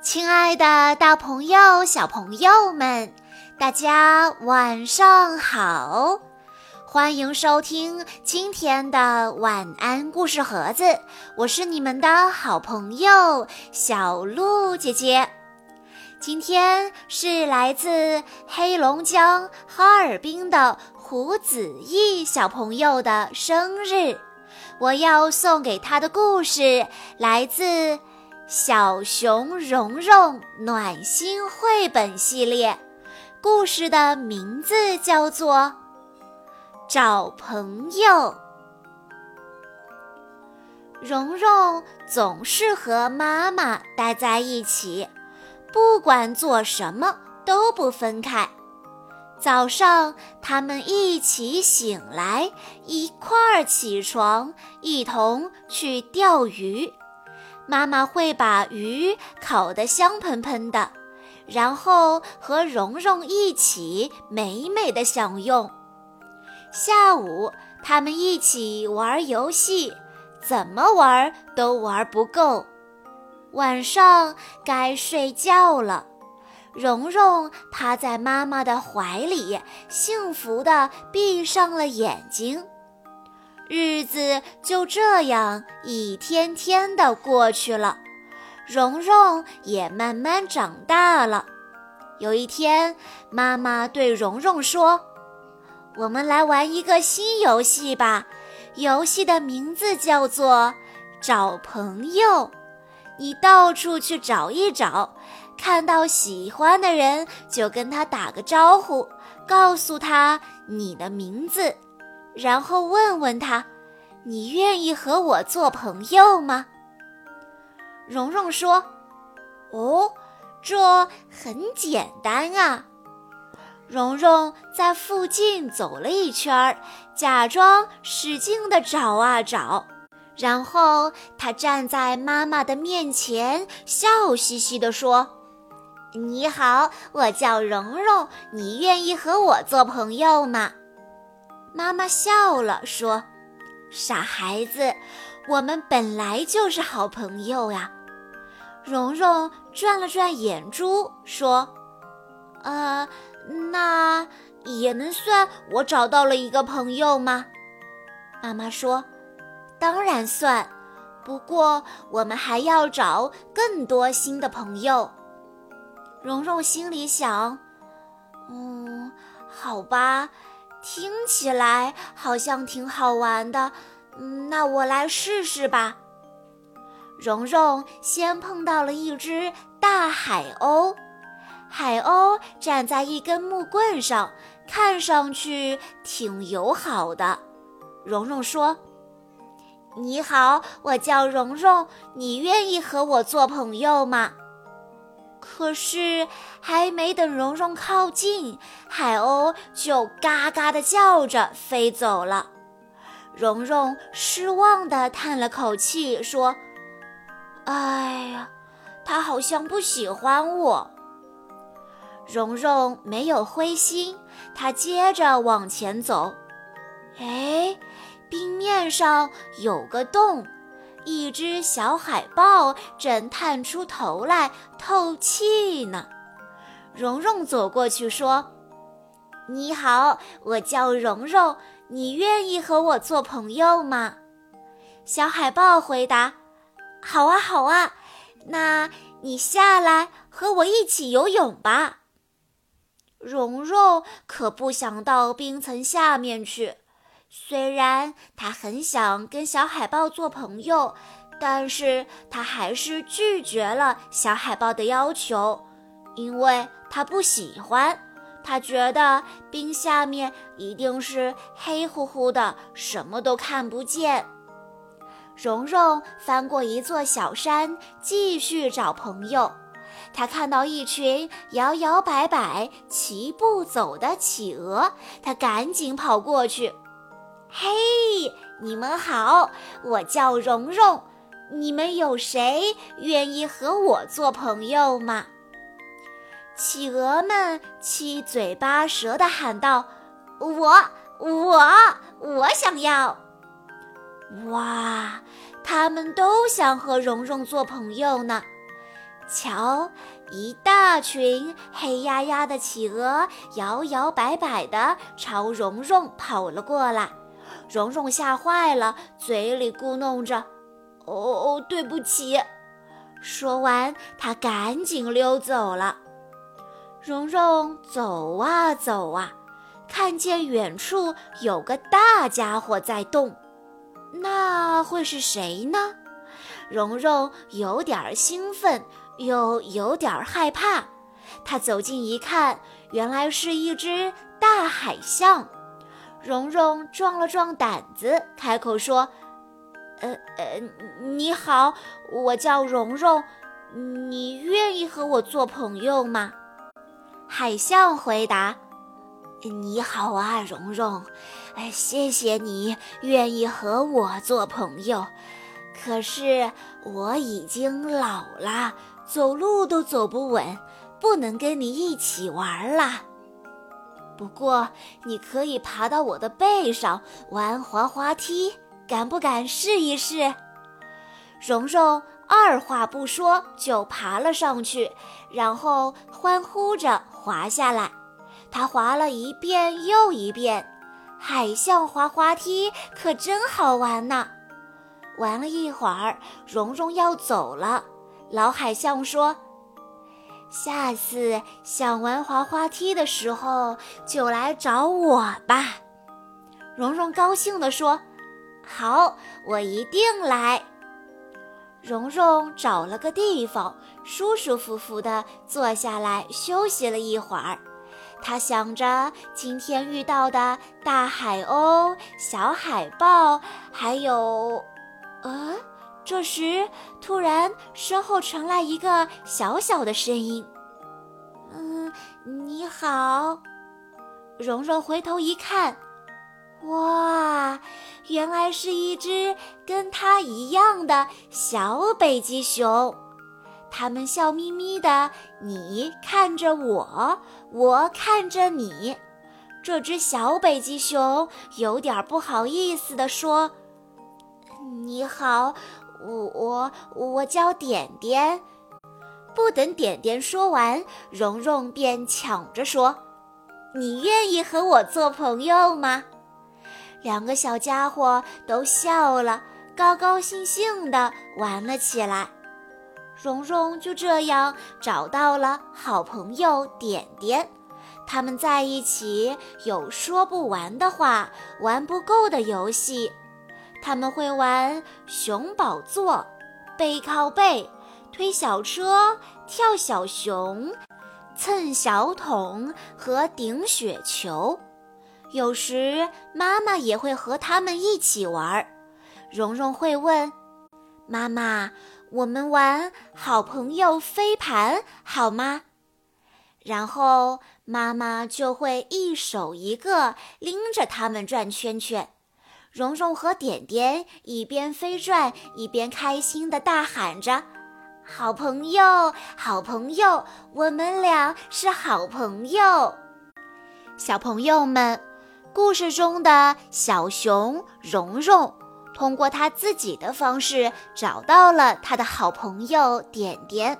亲爱的，大朋友、小朋友们，大家晚上好！欢迎收听今天的晚安故事盒子，我是你们的好朋友小鹿姐姐。今天是来自黑龙江哈尔滨的胡子毅小朋友的生日，我要送给他的故事来自。小熊蓉蓉暖心绘本系列，故事的名字叫做《找朋友》。蓉蓉总是和妈妈待在一起，不管做什么都不分开。早上，他们一起醒来，一块儿起床，一同去钓鱼。妈妈会把鱼烤得香喷喷的，然后和蓉蓉一起美美的享用。下午，他们一起玩游戏，怎么玩都玩不够。晚上该睡觉了，蓉蓉趴在妈妈的怀里，幸福地闭上了眼睛。日子就这样一天天的过去了，蓉蓉也慢慢长大了。有一天，妈妈对蓉蓉说：“我们来玩一个新游戏吧，游戏的名字叫做找朋友。你到处去找一找，看到喜欢的人就跟他打个招呼，告诉他你的名字。”然后问问他，你愿意和我做朋友吗？蓉蓉说：“哦，这很简单啊。”蓉蓉在附近走了一圈，假装使劲地找啊找，然后她站在妈妈的面前，笑嘻嘻地说：“你好，我叫蓉蓉，你愿意和我做朋友吗？”妈妈笑了，说：“傻孩子，我们本来就是好朋友呀。”蓉蓉转了转眼珠，说：“呃，那也能算我找到了一个朋友吗？”妈妈说：“当然算，不过我们还要找更多新的朋友。”蓉蓉心里想：“嗯，好吧。”听起来好像挺好玩的，嗯，那我来试试吧。蓉蓉先碰到了一只大海鸥，海鸥站在一根木棍上，看上去挺友好的。蓉蓉说：“你好，我叫蓉蓉，你愿意和我做朋友吗？”可是，还没等蓉蓉靠近，海鸥就嘎嘎地叫着飞走了。蓉蓉失望地叹了口气，说：“哎呀，他好像不喜欢我。”蓉蓉没有灰心，她接着往前走。哎，冰面上有个洞。一只小海豹正探出头来透气呢。蓉蓉走过去说：“你好，我叫蓉蓉，你愿意和我做朋友吗？”小海豹回答：“好啊，好啊，那你下来和我一起游泳吧。”蓉蓉可不想到冰层下面去。虽然他很想跟小海豹做朋友，但是他还是拒绝了小海豹的要求，因为他不喜欢。他觉得冰下面一定是黑乎乎的，什么都看不见。蓉蓉翻过一座小山，继续找朋友。他看到一群摇摇摆摆、齐步走的企鹅，他赶紧跑过去。嘿，你们好，我叫蓉蓉，你们有谁愿意和我做朋友吗？企鹅们七嘴八舌地喊道：“我，我，我想要！”哇，他们都想和蓉蓉做朋友呢。瞧，一大群黑压压的企鹅摇摇摆摆地朝蓉蓉跑了过来。蓉蓉吓坏了，嘴里咕哝着：“哦哦，对不起。”说完，她赶紧溜走了。蓉蓉走啊走啊，看见远处有个大家伙在动，那会是谁呢？蓉蓉有点兴奋，又有点害怕。她走近一看，原来是一只大海象。蓉蓉壮了壮胆子，开口说：“呃呃，你好，我叫蓉蓉，你愿意和我做朋友吗？”海象回答：“你好啊，蓉蓉，哎，谢谢你愿意和我做朋友。可是我已经老了，走路都走不稳，不能跟你一起玩了。”不过，你可以爬到我的背上玩滑滑梯，敢不敢试一试？蓉蓉二话不说就爬了上去，然后欢呼着滑下来。她滑了一遍又一遍，海象滑滑梯可真好玩呢。玩了一会儿，蓉蓉要走了，老海象说。下次想玩滑滑梯的时候，就来找我吧。蓉蓉高兴地说：“好，我一定来。”蓉蓉找了个地方，舒舒服服地坐下来休息了一会儿。她想着今天遇到的大海鸥、小海豹，还有……呃。这时，突然身后传来一个小小的声音：“嗯，你好。”蓉蓉回头一看，哇，原来是一只跟它一样的小北极熊。他们笑眯眯的，你看着我，我看着你。这只小北极熊有点不好意思地说：“你好。”我我我叫点点，不等点点说完，蓉蓉便抢着说：“你愿意和我做朋友吗？”两个小家伙都笑了，高高兴兴地玩了起来。蓉蓉就这样找到了好朋友点点，他们在一起有说不完的话，玩不够的游戏。他们会玩熊宝座、背靠背、推小车、跳小熊、蹭小桶和顶雪球。有时妈妈也会和他们一起玩。蓉蓉会问妈妈：“我们玩好朋友飞盘好吗？”然后妈妈就会一手一个拎着他们转圈圈。蓉蓉和点点一边飞转，一边开心地大喊着：“好朋友，好朋友，我们俩是好朋友。”小朋友们，故事中的小熊蓉蓉，通过他自己的方式找到了他的好朋友点点。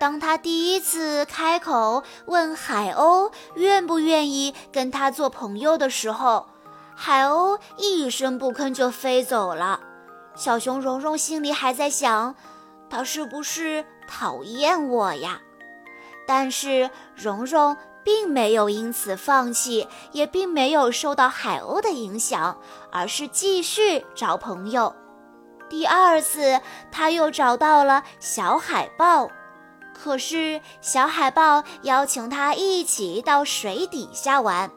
当他第一次开口问海鸥愿不愿意跟他做朋友的时候，海鸥一声不吭就飞走了，小熊蓉蓉心里还在想，它是不是讨厌我呀？但是蓉蓉并没有因此放弃，也并没有受到海鸥的影响，而是继续找朋友。第二次，他又找到了小海豹，可是小海豹邀请他一起到水底下玩，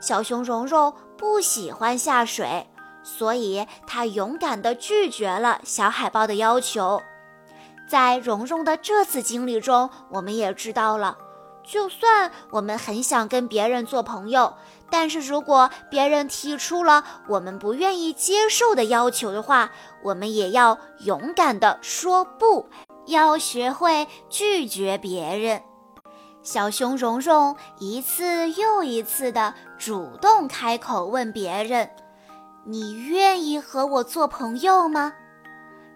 小熊蓉蓉。不喜欢下水，所以他勇敢地拒绝了小海豹的要求。在蓉蓉的这次经历中，我们也知道了，就算我们很想跟别人做朋友，但是如果别人提出了我们不愿意接受的要求的话，我们也要勇敢地说不，要学会拒绝别人。小熊蓉蓉一次又一次地主动开口问别人：“你愿意和我做朋友吗？”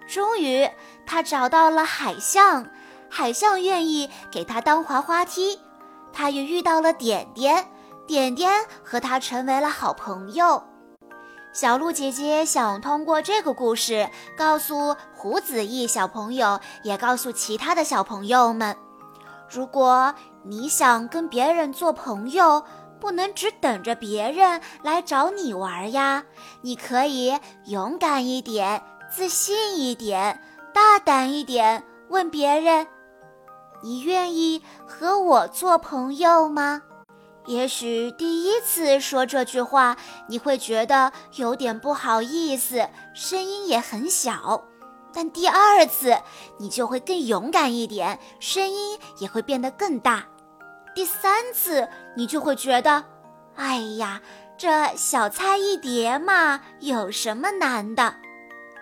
终于，他找到了海象。海象愿意给他当滑滑梯，他也遇到了点点，点点和他成为了好朋友。小鹿姐姐想通过这个故事告诉胡子毅小朋友，也告诉其他的小朋友们：如果你想跟别人做朋友，不能只等着别人来找你玩呀！你可以勇敢一点，自信一点，大胆一点，问别人：“你愿意和我做朋友吗？”也许第一次说这句话，你会觉得有点不好意思，声音也很小。但第二次，你就会更勇敢一点，声音也会变得更大。第三次，你就会觉得，哎呀，这小菜一碟嘛，有什么难的？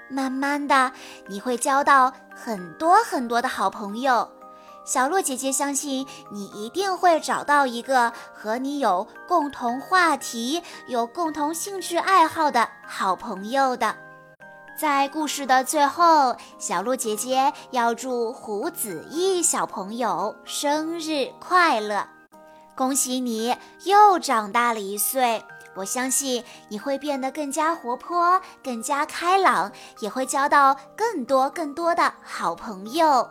慢慢的，你会交到很多很多的好朋友。小鹿姐姐相信你一定会找到一个和你有共同话题、有共同兴趣爱好的好朋友的。在故事的最后，小鹿姐姐要祝胡子毅小朋友生日快乐！恭喜你又长大了一岁，我相信你会变得更加活泼、更加开朗，也会交到更多更多的好朋友。